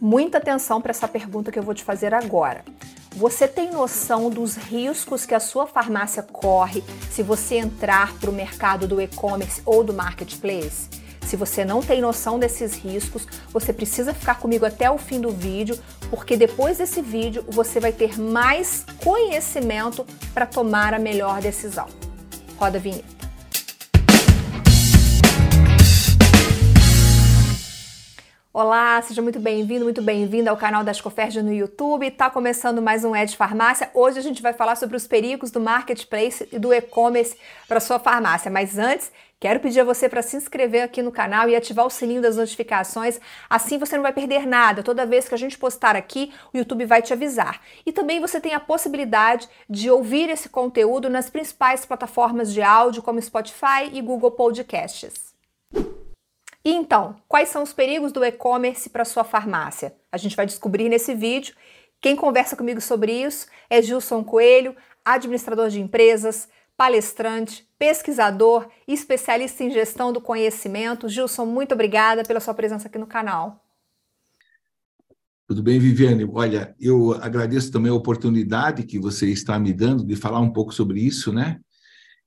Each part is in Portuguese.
Muita atenção para essa pergunta que eu vou te fazer agora. Você tem noção dos riscos que a sua farmácia corre se você entrar para o mercado do e-commerce ou do marketplace? Se você não tem noção desses riscos, você precisa ficar comigo até o fim do vídeo, porque depois desse vídeo você vai ter mais conhecimento para tomar a melhor decisão. Roda a vinheta. Olá, seja muito bem-vindo, muito bem-vinda ao canal da Escoferge no YouTube. Está começando mais um Ed Farmácia. Hoje a gente vai falar sobre os perigos do marketplace e do e-commerce para sua farmácia. Mas antes, quero pedir a você para se inscrever aqui no canal e ativar o sininho das notificações. Assim você não vai perder nada. Toda vez que a gente postar aqui, o YouTube vai te avisar. E também você tem a possibilidade de ouvir esse conteúdo nas principais plataformas de áudio, como Spotify e Google Podcasts. E então, quais são os perigos do e-commerce para sua farmácia? A gente vai descobrir nesse vídeo. Quem conversa comigo sobre isso é Gilson Coelho, administrador de empresas, palestrante, pesquisador e especialista em gestão do conhecimento. Gilson, muito obrigada pela sua presença aqui no canal. Tudo bem, Viviane? Olha, eu agradeço também a oportunidade que você está me dando de falar um pouco sobre isso, né?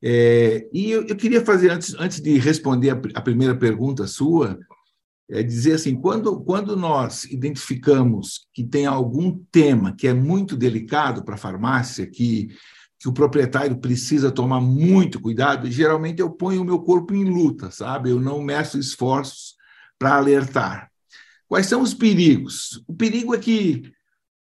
É, e eu, eu, queria fazer, antes, antes de responder a, a primeira pergunta sua, é dizer assim: quando, quando nós identificamos que tem algum tema que é muito delicado para a farmácia, que, que o proprietário precisa tomar muito cuidado, geralmente eu ponho o meu corpo em luta, sabe? Eu não meço esforços para alertar. Quais são os perigos? O perigo é que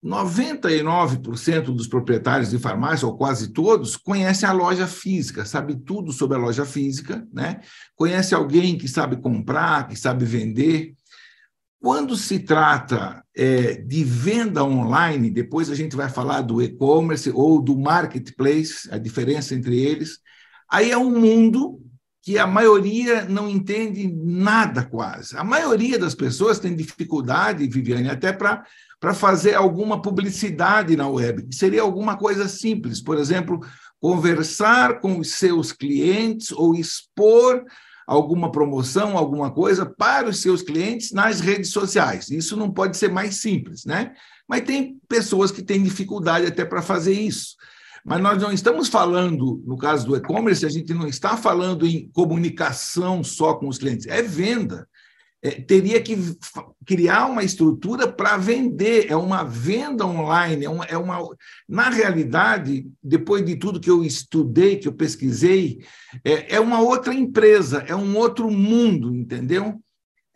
99% dos proprietários de farmácia, ou quase todos, conhecem a loja física, sabe tudo sobre a loja física, né? Conhece alguém que sabe comprar, que sabe vender. Quando se trata é, de venda online, depois a gente vai falar do e-commerce ou do marketplace, a diferença entre eles, aí é um mundo que a maioria não entende nada quase. A maioria das pessoas tem dificuldade, Viviane, até para fazer alguma publicidade na web, seria alguma coisa simples, por exemplo, conversar com os seus clientes ou expor alguma promoção, alguma coisa para os seus clientes nas redes sociais. Isso não pode ser mais simples, né? Mas tem pessoas que têm dificuldade até para fazer isso. Mas nós não estamos falando, no caso do e-commerce, a gente não está falando em comunicação só com os clientes, é venda é, teria que criar uma estrutura para vender, é uma venda online, é uma, é uma. Na realidade, depois de tudo que eu estudei, que eu pesquisei, é, é uma outra empresa, é um outro mundo, entendeu?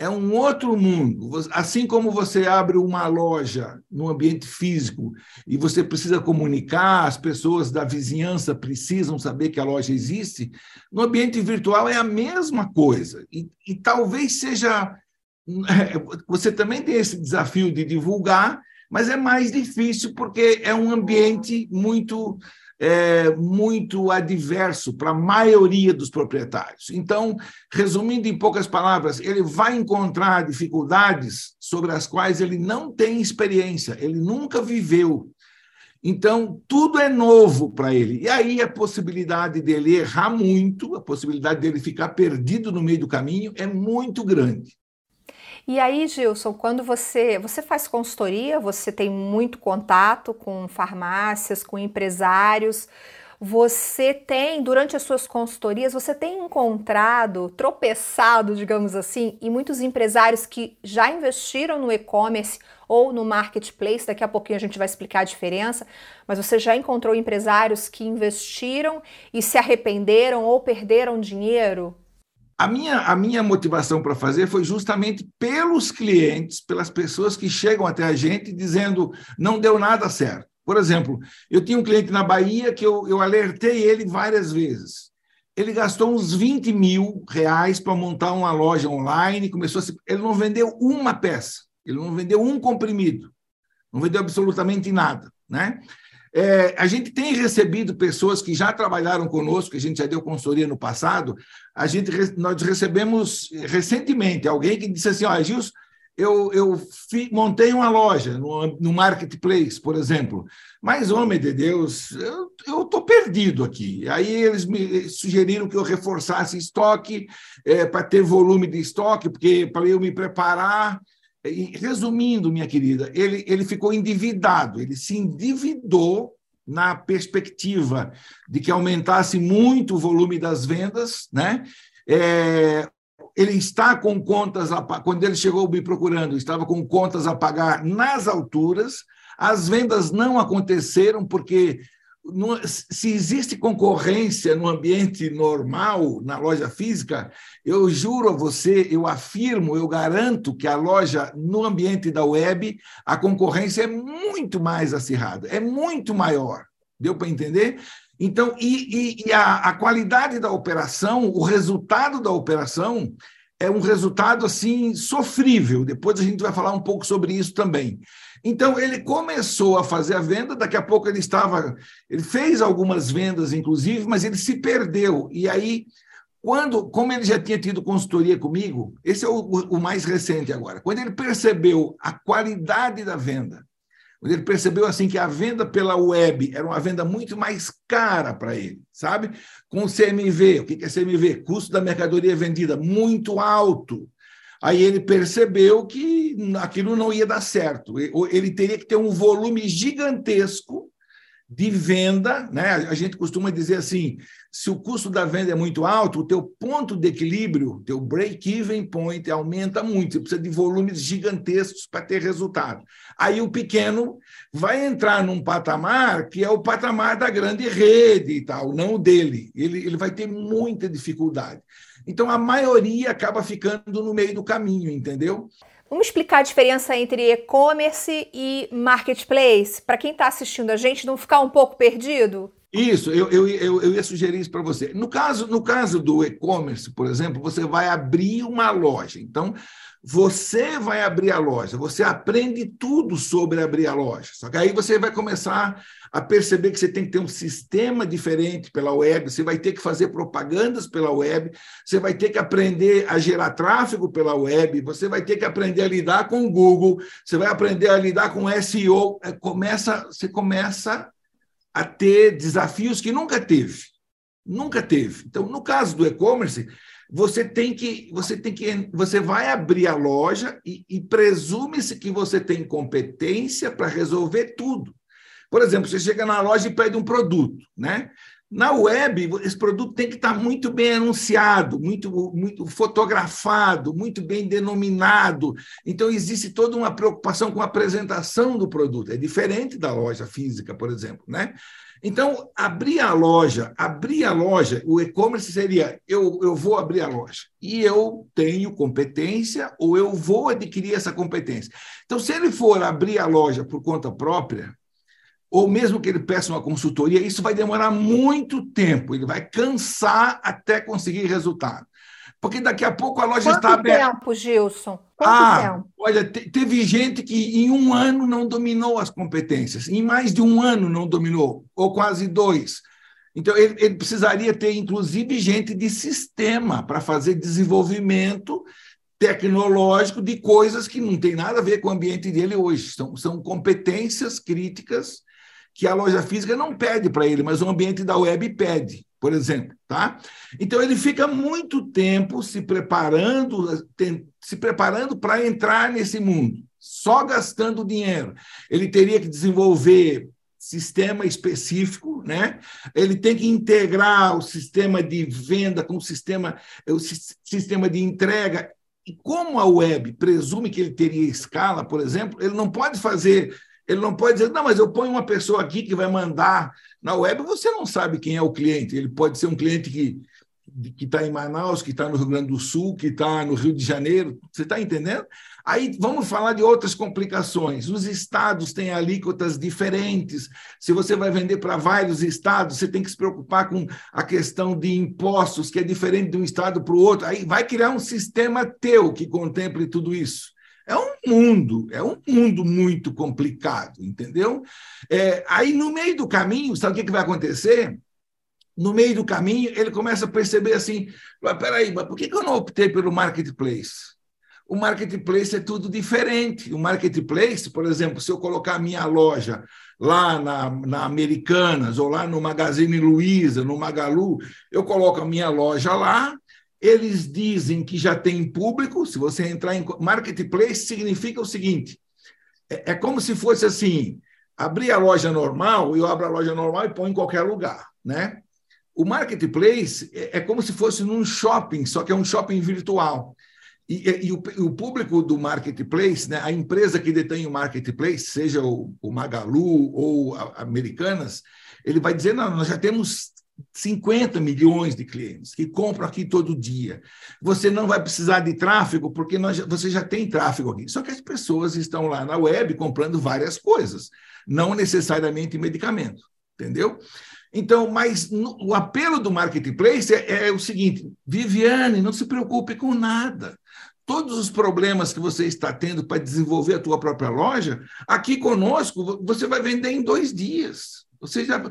É um outro mundo. Assim como você abre uma loja no ambiente físico e você precisa comunicar, as pessoas da vizinhança precisam saber que a loja existe, no ambiente virtual é a mesma coisa. E, e talvez seja. Você também tem esse desafio de divulgar, mas é mais difícil porque é um ambiente muito é, muito adverso para a maioria dos proprietários. Então, resumindo em poucas palavras, ele vai encontrar dificuldades sobre as quais ele não tem experiência, ele nunca viveu. Então, tudo é novo para ele. E aí a possibilidade dele errar muito, a possibilidade dele ficar perdido no meio do caminho é muito grande. E aí, Gilson, quando você você faz consultoria, você tem muito contato com farmácias, com empresários, você tem, durante as suas consultorias, você tem encontrado, tropeçado, digamos assim, em muitos empresários que já investiram no e-commerce ou no marketplace, daqui a pouquinho a gente vai explicar a diferença, mas você já encontrou empresários que investiram e se arrependeram ou perderam dinheiro? A minha, a minha motivação para fazer foi justamente pelos clientes, pelas pessoas que chegam até a gente dizendo não deu nada certo. Por exemplo, eu tinha um cliente na Bahia que eu, eu alertei ele várias vezes. Ele gastou uns 20 mil reais para montar uma loja online, começou a se... ele não vendeu uma peça, ele não vendeu um comprimido, não vendeu absolutamente nada, né? É, a gente tem recebido pessoas que já trabalharam conosco, que a gente já deu consultoria no passado. A gente, nós recebemos recentemente alguém que disse assim: Ó, Gilson, eu, eu fi, montei uma loja no, no, marketplace, por exemplo, mas, homem de Deus, eu estou perdido aqui. Aí eles me sugeriram que eu reforçasse estoque é, para ter volume de estoque, porque para eu me preparar resumindo, minha querida, ele, ele ficou endividado, ele se endividou na perspectiva de que aumentasse muito o volume das vendas, né? É, ele está com contas a, quando ele chegou me procurando, estava com contas a pagar nas alturas. As vendas não aconteceram porque se existe concorrência no ambiente normal, na loja física, eu juro a você, eu afirmo, eu garanto que a loja, no ambiente da web, a concorrência é muito mais acirrada, é muito maior. Deu para entender? Então, e, e, e a, a qualidade da operação, o resultado da operação, é um resultado assim sofrível. Depois a gente vai falar um pouco sobre isso também. Então ele começou a fazer a venda, daqui a pouco ele estava, ele fez algumas vendas inclusive, mas ele se perdeu. E aí quando, como ele já tinha tido consultoria comigo, esse é o, o mais recente agora. Quando ele percebeu a qualidade da venda, quando ele percebeu assim que a venda pela web era uma venda muito mais cara para ele, sabe? Com CMV, o que é CMV? Custo da mercadoria vendida muito alto. Aí ele percebeu que aquilo não ia dar certo. Ele teria que ter um volume gigantesco de venda, né? A gente costuma dizer assim, se o custo da venda é muito alto, o teu ponto de equilíbrio, teu break-even point aumenta muito, você precisa de volumes gigantescos para ter resultado. Aí o pequeno vai entrar num patamar que é o patamar da grande rede e tal, não o dele. Ele, ele vai ter muita dificuldade. Então a maioria acaba ficando no meio do caminho, entendeu? Vamos explicar a diferença entre e-commerce e marketplace, para quem está assistindo a gente não ficar um pouco perdido? Isso, eu, eu, eu, eu ia sugerir isso para você. No caso, no caso do e-commerce, por exemplo, você vai abrir uma loja. Então, você vai abrir a loja, você aprende tudo sobre abrir a loja. Só que aí você vai começar a perceber que você tem que ter um sistema diferente pela web, você vai ter que fazer propagandas pela web, você vai ter que aprender a gerar tráfego pela web, você vai ter que aprender a lidar com o Google, você vai aprender a lidar com SEO. É, começa, você começa a ter desafios que nunca teve. Nunca teve. Então, no caso do e-commerce, você tem que você tem que você vai abrir a loja e, e presume-se que você tem competência para resolver tudo. Por exemplo, você chega na loja e pede um produto, né? Na web, esse produto tem que estar muito bem anunciado, muito, muito fotografado, muito bem denominado. Então, existe toda uma preocupação com a apresentação do produto. É diferente da loja física, por exemplo. Né? Então, abrir a loja, abrir a loja, o e-commerce seria: eu, eu vou abrir a loja e eu tenho competência ou eu vou adquirir essa competência. Então, se ele for abrir a loja por conta própria, ou mesmo que ele peça uma consultoria, isso vai demorar muito tempo, ele vai cansar até conseguir resultado. Porque daqui a pouco a loja Quanto está aberta. Quanto tempo, Gilson? Quanto ah, tempo? Olha, teve gente que em um ano não dominou as competências, em mais de um ano não dominou, ou quase dois. Então, ele, ele precisaria ter, inclusive, gente de sistema para fazer desenvolvimento tecnológico de coisas que não tem nada a ver com o ambiente dele hoje. São, são competências críticas que a loja física não pede para ele, mas o ambiente da web pede por exemplo, tá? Então ele fica muito tempo se preparando, se preparando para entrar nesse mundo, só gastando dinheiro. Ele teria que desenvolver sistema específico, né? Ele tem que integrar o sistema de venda com o sistema, o sistema de entrega. E como a web presume que ele teria escala, por exemplo, ele não pode fazer ele não pode dizer, não, mas eu ponho uma pessoa aqui que vai mandar na web, você não sabe quem é o cliente. Ele pode ser um cliente que que está em Manaus, que está no Rio Grande do Sul, que está no Rio de Janeiro. Você está entendendo? Aí vamos falar de outras complicações. Os estados têm alíquotas diferentes. Se você vai vender para vários estados, você tem que se preocupar com a questão de impostos, que é diferente de um estado para o outro. Aí vai criar um sistema teu que contemple tudo isso. É um mundo, é um mundo muito complicado, entendeu? É, aí, no meio do caminho, sabe o que, que vai acontecer? No meio do caminho, ele começa a perceber assim: peraí, mas por que, que eu não optei pelo marketplace? O marketplace é tudo diferente. O marketplace, por exemplo, se eu colocar a minha loja lá na, na Americanas ou lá no Magazine Luiza, no Magalu, eu coloco a minha loja lá eles dizem que já tem público. Se você entrar em marketplace, significa o seguinte: é, é como se fosse assim: abrir a loja normal, eu abro a loja normal e ponho em qualquer lugar, né? O marketplace é, é como se fosse num shopping, só que é um shopping virtual. E, e, e o, o, público do marketplace, né, a empresa que detém o marketplace, seja o, o Magalu ou a, Americanas, ele vai dizer: não, nós já temos 50 milhões de clientes que compram aqui todo dia. Você não vai precisar de tráfego, porque nós, você já tem tráfego aqui. Só que as pessoas estão lá na web comprando várias coisas, não necessariamente medicamento, entendeu? Então, mas no, o apelo do marketplace é, é o seguinte: Viviane, não se preocupe com nada todos os problemas que você está tendo para desenvolver a tua própria loja, aqui conosco você vai vender em dois dias. Você, já,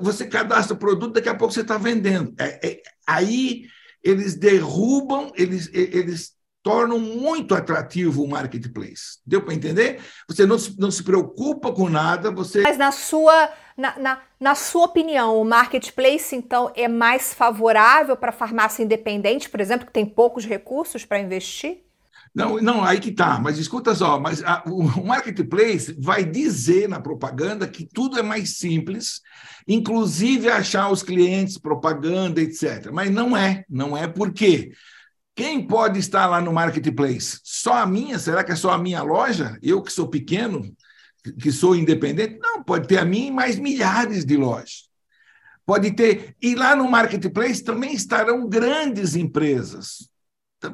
você cadastra o produto, daqui a pouco você está vendendo. É, é, aí eles derrubam, eles, eles tornam muito atrativo o marketplace. Deu para entender? Você não se, não se preocupa com nada, você. Mas na sua, na, na, na sua opinião, o marketplace, então, é mais favorável para a farmácia independente, por exemplo, que tem poucos recursos para investir? Não, não, aí que tá. Mas escuta só, mas a, o marketplace vai dizer na propaganda que tudo é mais simples, inclusive achar os clientes, propaganda, etc. Mas não é, não é por quê? Quem pode estar lá no marketplace? Só a minha? Será que é só a minha loja? Eu que sou pequeno, que sou independente? Não, pode ter a minha e mais milhares de lojas. Pode ter. E lá no marketplace também estarão grandes empresas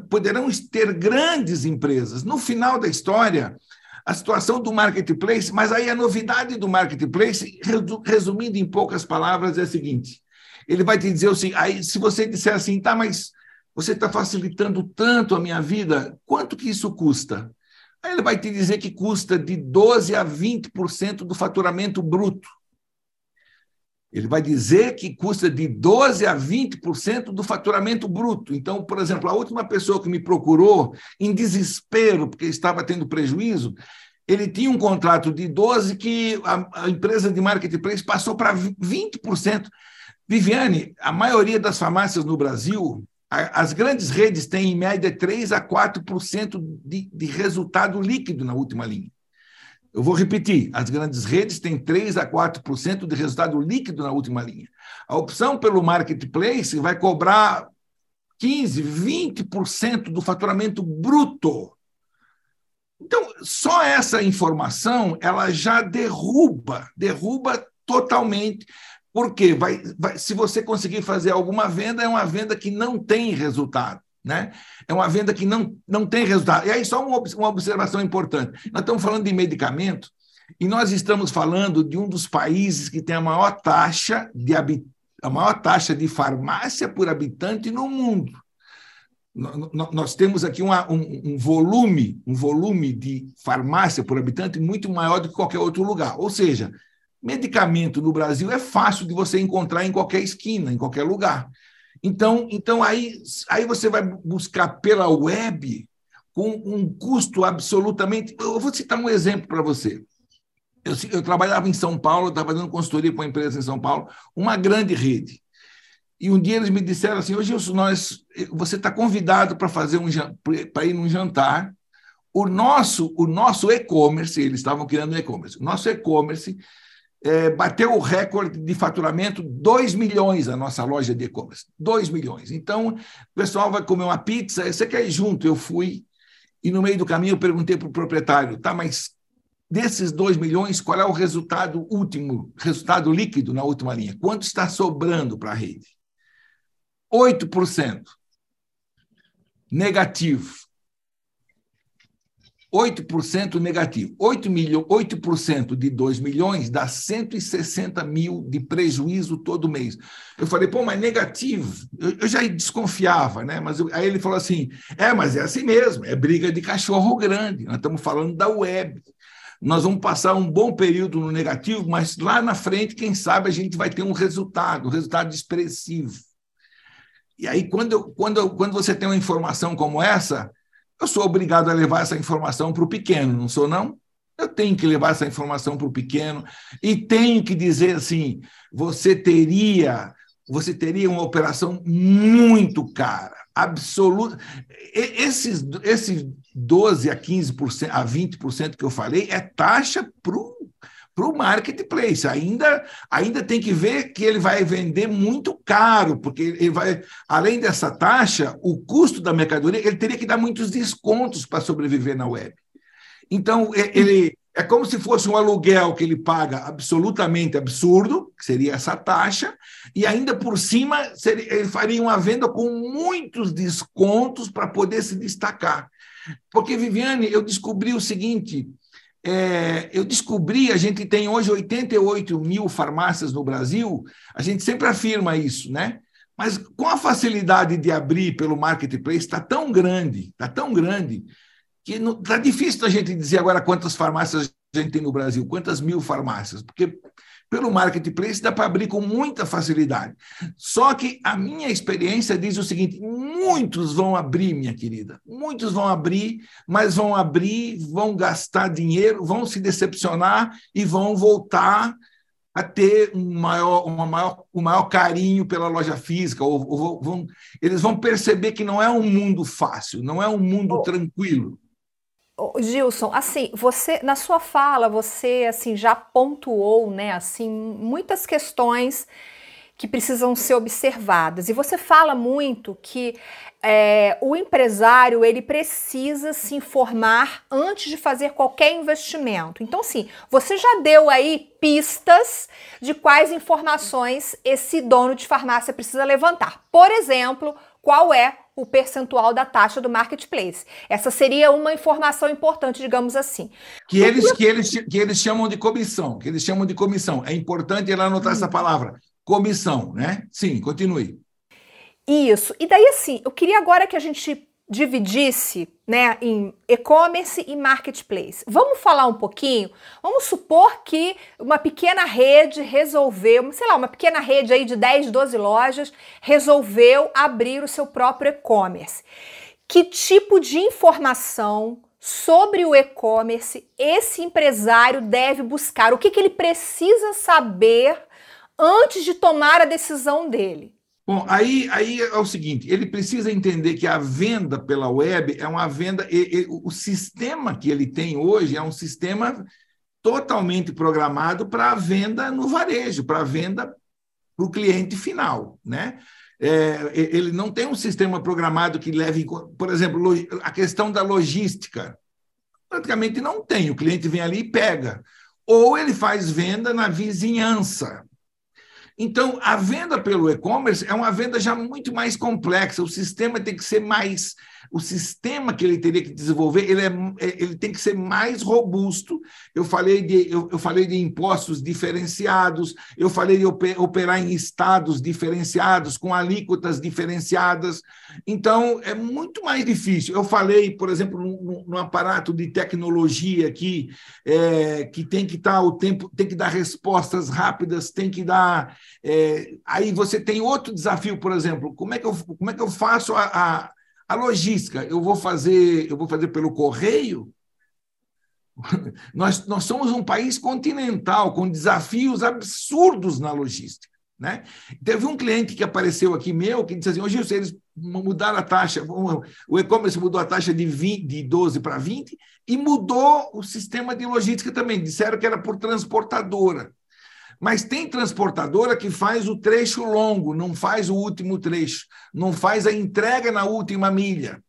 poderão ter grandes empresas. No final da história, a situação do marketplace, mas aí a novidade do marketplace, resumindo em poucas palavras, é a seguinte: ele vai te dizer assim, aí se você disser assim, tá, mas você está facilitando tanto a minha vida, quanto que isso custa? Aí ele vai te dizer que custa de 12 a 20% do faturamento bruto. Ele vai dizer que custa de 12% a 20% do faturamento bruto. Então, por exemplo, a última pessoa que me procurou em desespero, porque estava tendo prejuízo, ele tinha um contrato de 12% que a, a empresa de marketplace passou para 20%. Viviane, a maioria das farmácias no Brasil, a, as grandes redes têm, em média, 3% a 4% de, de resultado líquido na última linha. Eu vou repetir: as grandes redes têm 3 a 4% de resultado líquido na última linha. A opção pelo marketplace vai cobrar 15, 20% do faturamento bruto. Então, só essa informação ela já derruba, derruba totalmente, porque vai, vai, se você conseguir fazer alguma venda, é uma venda que não tem resultado. Né? É uma venda que não, não tem resultado. E aí, só uma, observação importante: nós estamos falando de medicamento e nós estamos falando de um dos países que tem a maior taxa de, a maior taxa de farmácia por habitante no mundo. Nós temos aqui uma, um, um, volume, um volume de farmácia por habitante muito maior do que qualquer outro lugar. Ou seja, medicamento no Brasil é fácil de você encontrar em qualquer esquina, em qualquer lugar. Então, então aí, aí você vai buscar pela web com um custo absolutamente. Eu vou citar um exemplo para você. Eu, eu, trabalhava em São Paulo, estava fazendo consultoria para uma empresa em São Paulo, uma grande rede. E um dia eles me disseram assim: hoje nós, você está convidado para fazer um para ir num jantar. O nosso, o nosso e-commerce, eles estavam criando e-commerce. O nosso e-commerce é, bateu o recorde de faturamento, 2 milhões a nossa loja de e-commerce. 2 milhões. Então, o pessoal vai comer uma pizza, você quer ir junto? Eu fui, e no meio do caminho eu perguntei para o proprietário, tá, mas desses 2 milhões, qual é o resultado último, resultado líquido na última linha? Quanto está sobrando para a rede? 8%. Negativo. 8% negativo. 8%, milho, 8 de 2 milhões dá 160 mil de prejuízo todo mês. Eu falei, pô, mas negativo. Eu, eu já desconfiava, né? Mas eu, aí ele falou assim: é, mas é assim mesmo, é briga de cachorro grande. Nós estamos falando da web. Nós vamos passar um bom período no negativo, mas lá na frente, quem sabe, a gente vai ter um resultado, um resultado expressivo. E aí, quando, eu, quando, quando você tem uma informação como essa, eu sou obrigado a levar essa informação para o pequeno, não sou, não? Eu tenho que levar essa informação para o pequeno e tenho que dizer assim: você teria você teria uma operação muito cara, absoluta. Esses, esses 12 a 15%, a 20% que eu falei é taxa para o para o marketplace. Ainda, ainda tem que ver que ele vai vender muito caro, porque ele vai, além dessa taxa, o custo da mercadoria, ele teria que dar muitos descontos para sobreviver na web. Então, ele é como se fosse um aluguel que ele paga absolutamente absurdo, que seria essa taxa, e ainda por cima seria, ele faria uma venda com muitos descontos para poder se destacar. Porque, Viviane, eu descobri o seguinte: é, eu descobri, a gente tem hoje 88 mil farmácias no Brasil, a gente sempre afirma isso, né? Mas com a facilidade de abrir pelo marketplace, está tão grande, está tão grande, que está difícil a gente dizer agora quantas farmácias a gente tem no Brasil, quantas mil farmácias, porque pelo marketplace dá para abrir com muita facilidade. Só que a minha experiência diz o seguinte: muitos vão abrir, minha querida, muitos vão abrir, mas vão abrir, vão gastar dinheiro, vão se decepcionar e vão voltar a ter um maior, uma maior, um maior carinho pela loja física, ou, ou vão, eles vão perceber que não é um mundo fácil, não é um mundo oh. tranquilo. Gilson, assim, você na sua fala você assim já pontuou, né, assim, muitas questões que precisam ser observadas. E você fala muito que é, o empresário ele precisa se informar antes de fazer qualquer investimento. Então, sim, você já deu aí pistas de quais informações esse dono de farmácia precisa levantar. Por exemplo, qual é o percentual da taxa do marketplace. Essa seria uma informação importante, digamos assim. Que eles, que eles, que eles chamam de comissão, que eles chamam de comissão. É importante ela anotar hum. essa palavra, comissão, né? Sim, continue. Isso. E daí, assim, eu queria agora que a gente dividisse né, em e-commerce e marketplace. Vamos falar um pouquinho? Vamos supor que uma pequena rede resolveu, sei lá, uma pequena rede aí de 10, 12 lojas resolveu abrir o seu próprio e-commerce. Que tipo de informação sobre o e-commerce esse empresário deve buscar? O que, que ele precisa saber antes de tomar a decisão dele? Bom, aí, aí é o seguinte: ele precisa entender que a venda pela web é uma venda. E, e, o sistema que ele tem hoje é um sistema totalmente programado para a venda no varejo, para a venda para o cliente final. Né? É, ele não tem um sistema programado que leve, por exemplo, a questão da logística. Praticamente não tem. O cliente vem ali e pega. Ou ele faz venda na vizinhança. Então, a venda pelo e-commerce é uma venda já muito mais complexa. O sistema tem que ser mais o sistema que ele teria que desenvolver ele, é, é, ele tem que ser mais robusto. Eu falei, de, eu, eu falei de impostos diferenciados, eu falei de operar em estados diferenciados, com alíquotas diferenciadas. Então, é muito mais difícil. Eu falei, por exemplo, no, no aparato de tecnologia aqui, é, que tem que estar o tempo, tem que dar respostas rápidas, tem que dar. É, aí você tem outro desafio, por exemplo, como é que eu, como é que eu faço a, a a logística, eu vou fazer, eu vou fazer pelo correio? Nós, nós somos um país continental com desafios absurdos na logística. Né? Teve um cliente que apareceu aqui meu que disse assim: hoje eles mudaram a taxa, o e-commerce mudou a taxa de, 20, de 12 para 20 e mudou o sistema de logística também. Disseram que era por transportadora. Mas tem transportadora que faz o trecho longo, não faz o último trecho, não faz a entrega na última milha.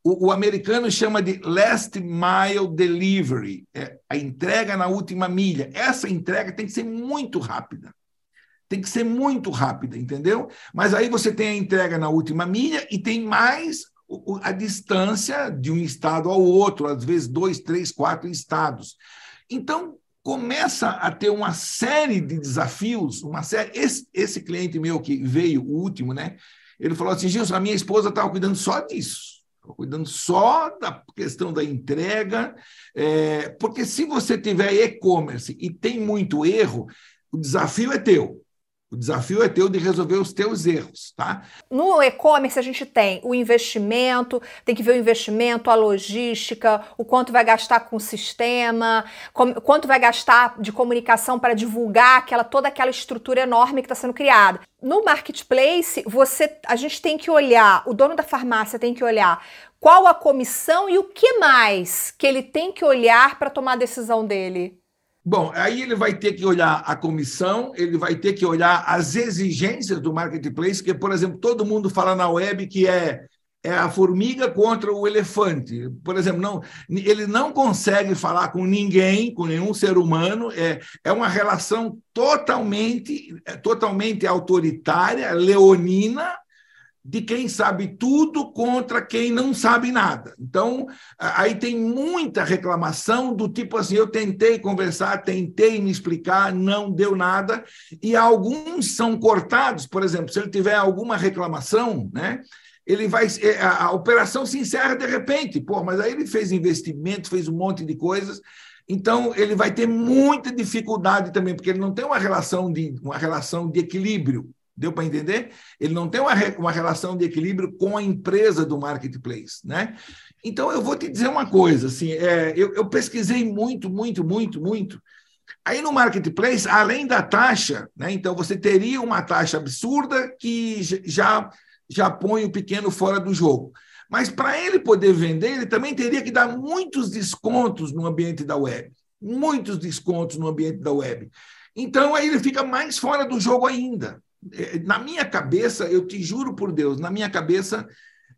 O, o americano chama de last mile delivery, é a entrega na última milha. Essa entrega tem que ser muito rápida. Tem que ser muito rápida, entendeu? Mas aí você tem a entrega na última milha e tem mais a distância de um estado ao outro, às vezes dois, três, quatro estados. Então, começa a ter uma série de desafios, uma série. Esse, esse cliente meu que veio, o último, né? Ele falou assim: Gilson, a minha esposa estava cuidando só disso, cuidando só da questão da entrega, é, porque se você tiver e-commerce e tem muito erro, o desafio é teu. O desafio é teu de resolver os teus erros, tá? No e-commerce a gente tem o investimento, tem que ver o investimento, a logística, o quanto vai gastar com o sistema, quanto vai gastar de comunicação para divulgar aquela toda aquela estrutura enorme que está sendo criada. No marketplace, você, a gente tem que olhar, o dono da farmácia tem que olhar qual a comissão e o que mais que ele tem que olhar para tomar a decisão dele. Bom, aí ele vai ter que olhar a comissão, ele vai ter que olhar as exigências do marketplace, que, por exemplo, todo mundo fala na web que é, é a formiga contra o elefante. Por exemplo, não, ele não consegue falar com ninguém, com nenhum ser humano, é, é uma relação totalmente, é totalmente autoritária, leonina, de quem sabe tudo contra quem não sabe nada. Então, aí tem muita reclamação do tipo assim: eu tentei conversar, tentei me explicar, não deu nada, e alguns são cortados, por exemplo, se ele tiver alguma reclamação, né? Ele vai é, a, a operação se encerra de repente, pô, mas aí ele fez investimento, fez um monte de coisas, então ele vai ter muita dificuldade também, porque ele não tem uma relação de uma relação de equilíbrio. Deu para entender? Ele não tem uma, uma relação de equilíbrio com a empresa do marketplace, né? Então, eu vou te dizer uma coisa, assim, é, eu, eu pesquisei muito, muito, muito, muito. Aí no marketplace, além da taxa, né, então você teria uma taxa absurda que já, já põe o pequeno fora do jogo. Mas para ele poder vender, ele também teria que dar muitos descontos no ambiente da web. Muitos descontos no ambiente da web. Então aí ele fica mais fora do jogo ainda. É, na minha cabeça, eu te juro por Deus, na minha cabeça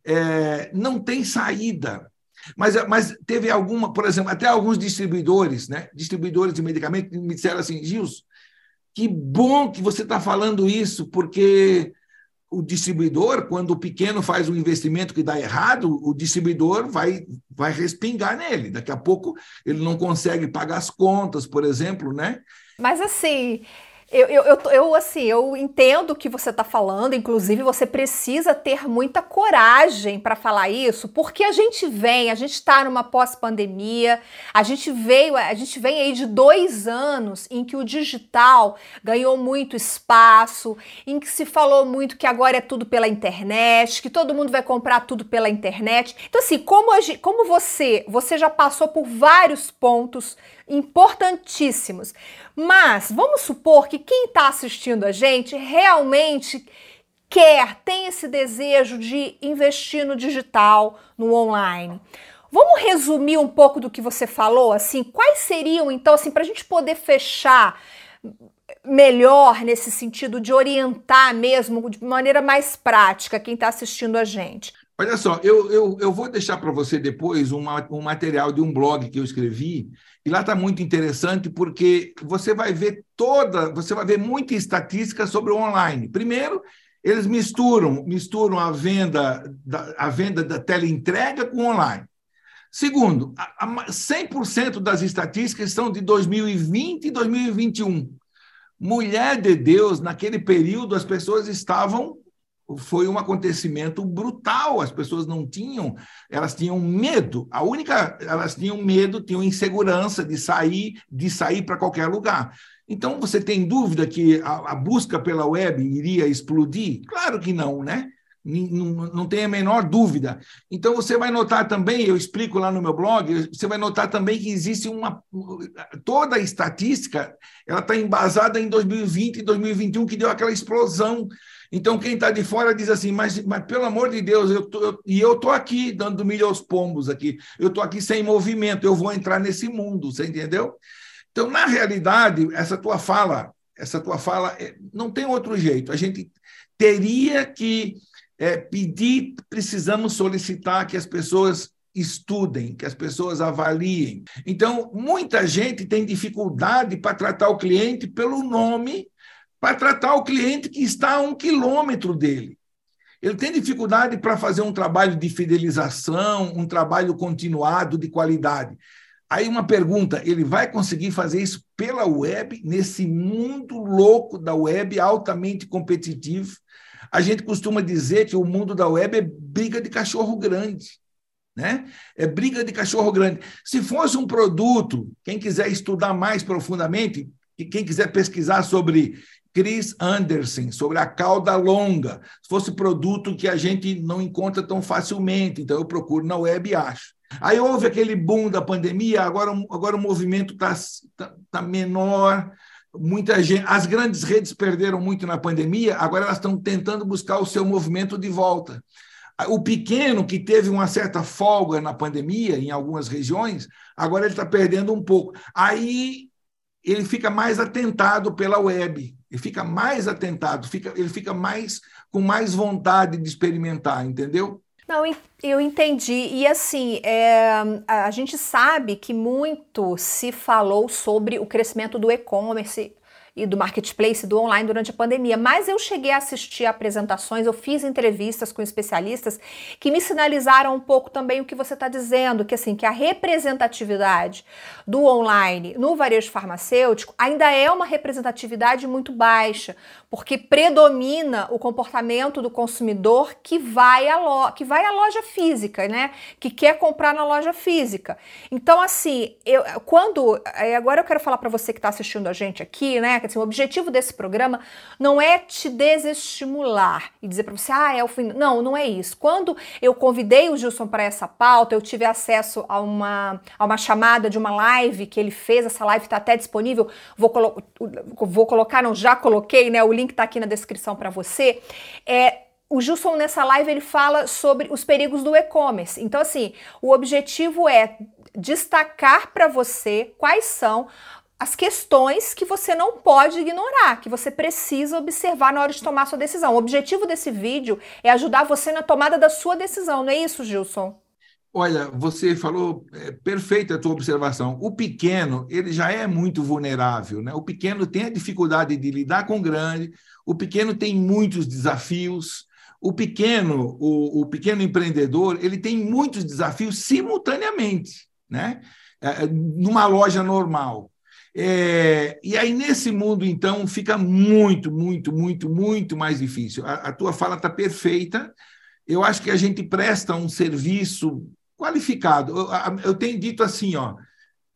é, não tem saída. Mas, mas teve alguma, por exemplo, até alguns distribuidores, né? Distribuidores de medicamentos me disseram assim, Gils, que bom que você está falando isso, porque o distribuidor, quando o pequeno faz um investimento que dá errado, o distribuidor vai, vai respingar nele. Daqui a pouco ele não consegue pagar as contas, por exemplo, né? Mas assim, eu, eu, eu, eu, assim, eu entendo o que você está falando, inclusive você precisa ter muita coragem para falar isso, porque a gente vem, a gente está numa pós-pandemia, a gente veio, a gente vem aí de dois anos em que o digital ganhou muito espaço, em que se falou muito que agora é tudo pela internet, que todo mundo vai comprar tudo pela internet. Então, assim, como, a, como você, você já passou por vários pontos importantíssimos. Mas vamos supor que quem está assistindo a gente realmente quer, tem esse desejo de investir no digital, no online. Vamos resumir um pouco do que você falou, assim, quais seriam então, assim, para a gente poder fechar melhor nesse sentido de orientar mesmo de maneira mais prática quem está assistindo a gente? Olha só, eu, eu, eu vou deixar para você depois uma, um material de um blog que eu escrevi, e lá está muito interessante porque você vai ver toda, você vai ver muita estatística sobre o online. Primeiro, eles misturam, misturam a venda da, a venda da teleentrega com online. Segundo, 100% das estatísticas são de 2020 e 2021. Mulher de Deus, naquele período, as pessoas estavam foi um acontecimento brutal. As pessoas não tinham, elas tinham medo. A única, elas tinham medo, tinham insegurança de sair, de sair para qualquer lugar. Então, você tem dúvida que a, a, busca pela web iria explodir? Claro que não, né? Não, não tem a menor dúvida. Então, você vai notar também, eu explico lá no meu blog, você vai notar também que existe uma. Toda a estatística ela está embasada em 2020 e 2021, que deu aquela explosão então, quem está de fora diz assim, mas, mas pelo amor de Deus, eu tô, eu, e eu estou aqui dando milho aos pombos aqui, eu estou aqui sem movimento, eu vou entrar nesse mundo, você entendeu? Então, na realidade, essa tua fala, essa tua fala, é, não tem outro jeito. A gente teria que é, pedir, precisamos solicitar que as pessoas estudem, que as pessoas avaliem. Então, muita gente tem dificuldade para tratar o cliente pelo nome para tratar o cliente que está a um quilômetro dele. Ele tem dificuldade para fazer um trabalho de fidelização, um trabalho continuado de qualidade. Aí uma pergunta: ele vai conseguir fazer isso pela web, nesse mundo louco da web, altamente competitivo? A gente costuma dizer que o mundo da web é briga de cachorro grande. Né? É briga de cachorro grande. Se fosse um produto, quem quiser estudar mais profundamente, e quem quiser pesquisar sobre Chris Anderson, sobre a cauda longa. Se fosse produto que a gente não encontra tão facilmente, então eu procuro na web e acho. Aí houve aquele boom da pandemia, agora, agora o movimento está tá, tá menor, muita gente, as grandes redes perderam muito na pandemia, agora elas estão tentando buscar o seu movimento de volta. O pequeno, que teve uma certa folga na pandemia, em algumas regiões, agora ele está perdendo um pouco. Aí ele fica mais atentado pela web, ele fica mais atentado, fica, ele fica mais com mais vontade de experimentar, entendeu? Não, eu entendi. E assim, é, a gente sabe que muito se falou sobre o crescimento do e-commerce e do marketplace, do online durante a pandemia. Mas eu cheguei a assistir apresentações, eu fiz entrevistas com especialistas que me sinalizaram um pouco também o que você está dizendo, que assim, que a representatividade do online no varejo farmacêutico ainda é uma representatividade muito baixa, porque predomina o comportamento do consumidor que vai à, lo que vai à loja física, né? Que quer comprar na loja física. Então, assim, eu, quando. Agora eu quero falar para você que está assistindo a gente aqui, né? Assim, o objetivo desse programa não é te desestimular e dizer para você, ah, é o fim. Não, não é isso. Quando eu convidei o Gilson para essa pauta, eu tive acesso a uma, a uma chamada de uma live que ele fez, essa live está até disponível. Vou, colo vou colocar, não, já coloquei, né? O link está aqui na descrição para você. É, o Gilson nessa live ele fala sobre os perigos do e-commerce. Então assim, o objetivo é destacar para você quais são as questões que você não pode ignorar, que você precisa observar na hora de tomar sua decisão. O objetivo desse vídeo é ajudar você na tomada da sua decisão, não é isso, Gilson? Olha, você falou é, perfeita a tua observação. O pequeno, ele já é muito vulnerável, né? O pequeno tem a dificuldade de lidar com o grande, o pequeno tem muitos desafios. O pequeno, o, o pequeno empreendedor, ele tem muitos desafios simultaneamente, né? É, numa loja normal. É, e aí, nesse mundo, então, fica muito, muito, muito, muito mais difícil. A, a tua fala está perfeita. Eu acho que a gente presta um serviço qualificado. Eu, eu tenho dito assim, ó.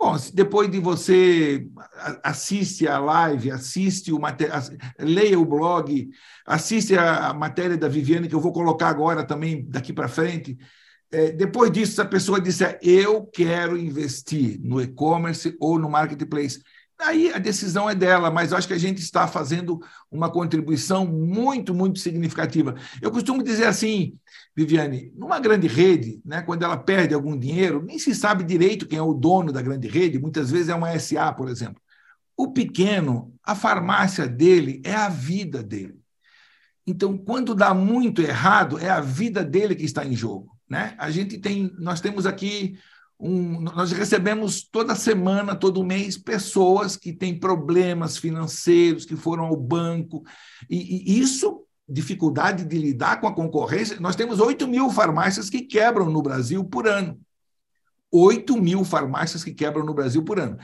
Bom, depois de você assiste a live, assiste o leia o blog, assiste a matéria da Viviane que eu vou colocar agora também daqui para frente. É, depois disso, a pessoa disser eu quero investir no e-commerce ou no marketplace, Aí a decisão é dela, mas acho que a gente está fazendo uma contribuição muito, muito significativa. Eu costumo dizer assim, Viviane, numa grande rede, né, quando ela perde algum dinheiro, nem se sabe direito quem é o dono da grande rede, muitas vezes é uma SA, por exemplo. O pequeno, a farmácia dele é a vida dele. Então, quando dá muito errado, é a vida dele que está em jogo. Né? A gente tem, nós temos aqui um, nós recebemos toda semana, todo mês, pessoas que têm problemas financeiros, que foram ao banco, e, e isso, dificuldade de lidar com a concorrência. Nós temos 8 mil farmácias que quebram no Brasil por ano. 8 mil farmácias que quebram no Brasil por ano.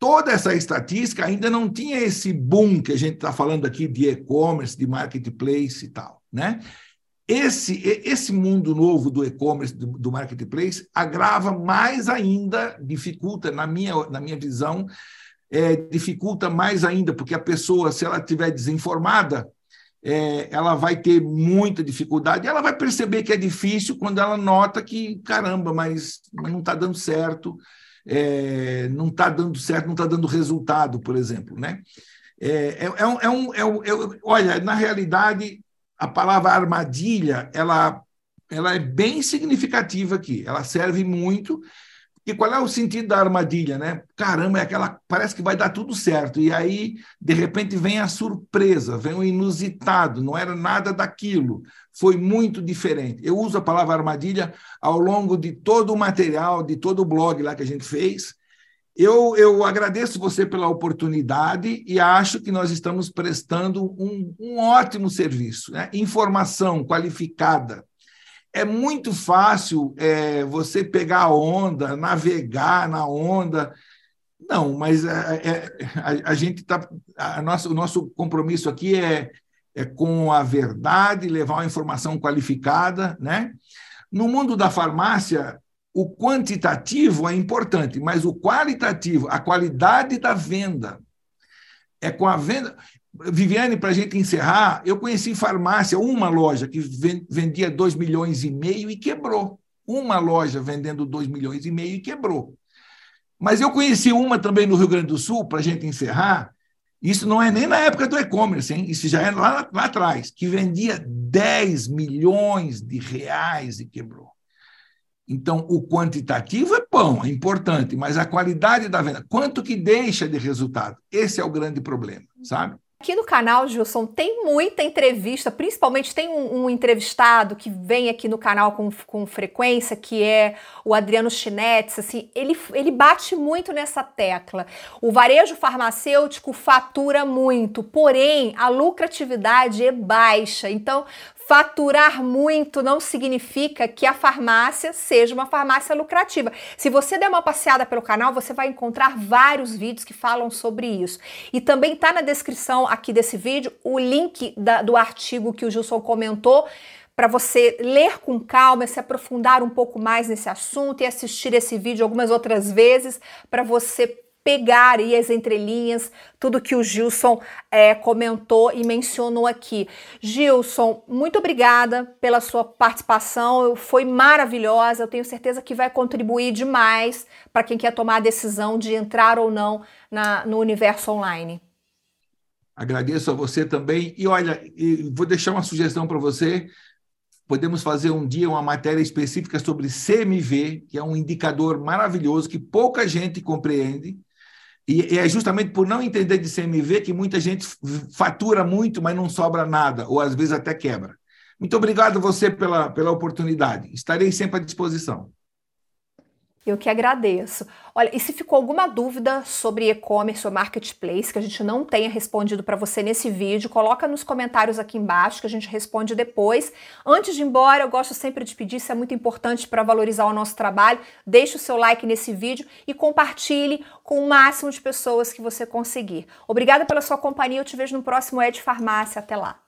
Toda essa estatística ainda não tinha esse boom que a gente está falando aqui de e-commerce, de marketplace e tal. Né? Esse, esse mundo novo do e-commerce, do, do, marketplace, agrava mais ainda, dificulta, na minha, na minha visão, é, dificulta mais ainda, porque a pessoa, se ela estiver desinformada, é, ela vai ter muita dificuldade. Ela vai perceber que é difícil quando ela nota que, caramba, mas, não está dando certo, é, não está dando certo, não está dando resultado, por exemplo. Né? É, é, é um, é um, é um, é olha, na realidade, a palavra armadilha ela, ela é bem significativa aqui. Ela serve muito. E qual é o sentido da armadilha, né? Caramba, é aquela parece que vai dar tudo certo e aí de repente vem a surpresa, vem o inusitado, não era nada daquilo, foi muito diferente. Eu uso a palavra armadilha ao longo de todo o material, de todo o blog lá que a gente fez, eu, eu agradeço você pela oportunidade e acho que nós estamos prestando um, um ótimo serviço. Né? Informação qualificada. É muito fácil é, você pegar a onda, navegar na onda. Não, mas é, é, a, a, gente está. O nosso compromisso aqui é, é com a verdade, levar uma informação qualificada. Né? No mundo da farmácia, o quantitativo é importante, mas o qualitativo, a qualidade da venda, é com a venda. Viviane, para a gente encerrar, eu conheci farmácia, uma loja que vendia 2 milhões e meio e quebrou. Uma loja vendendo 2 milhões e meio e quebrou. Mas eu conheci uma também no Rio Grande do Sul, para a gente encerrar, isso não é nem na época do e-commerce, hein? isso já é lá, lá atrás, que vendia 10 milhões de reais e quebrou. Então, o quantitativo é bom, é importante, mas a qualidade da venda, quanto que deixa de resultado? Esse é o grande problema, sabe? Aqui no canal, Gilson, tem muita entrevista, principalmente tem um, um, entrevistado que vem aqui no canal com, com frequência, que é o Adriano Chinetes, assim, ele, ele bate muito nessa tecla. O varejo farmacêutico fatura muito, porém a lucratividade é baixa. Então, Faturar muito não significa que a farmácia seja uma farmácia lucrativa. Se você der uma passeada pelo canal, você vai encontrar vários vídeos que falam sobre isso. E também está na descrição aqui desse vídeo o link da, do artigo que o Gilson comentou para você ler com calma, se aprofundar um pouco mais nesse assunto e assistir esse vídeo algumas outras vezes para você pegar aí as entrelinhas, tudo que o Gilson é, comentou e mencionou aqui. Gilson, muito obrigada pela sua participação, foi maravilhosa, eu tenho certeza que vai contribuir demais para quem quer tomar a decisão de entrar ou não na, no universo online. Agradeço a você também. E olha, vou deixar uma sugestão para você. Podemos fazer um dia uma matéria específica sobre CMV, que é um indicador maravilhoso que pouca gente compreende e, é justamente por não entender de CMV que muita gente fatura muito, mas não sobra nada, ou às vezes até quebra. Muito obrigado você pela, pela oportunidade. Estarei sempre à disposição. Eu que agradeço. Olha, e se ficou alguma dúvida sobre e-commerce ou marketplace que a gente não tenha respondido para você nesse vídeo, coloca nos comentários aqui embaixo que a gente responde depois. Antes de ir embora, eu gosto sempre de pedir, isso é muito importante para valorizar o nosso trabalho, deixe o seu like nesse vídeo e compartilhe com o máximo de pessoas que você conseguir. Obrigada pela sua companhia, eu te vejo no próximo Ed Farmácia. Até lá.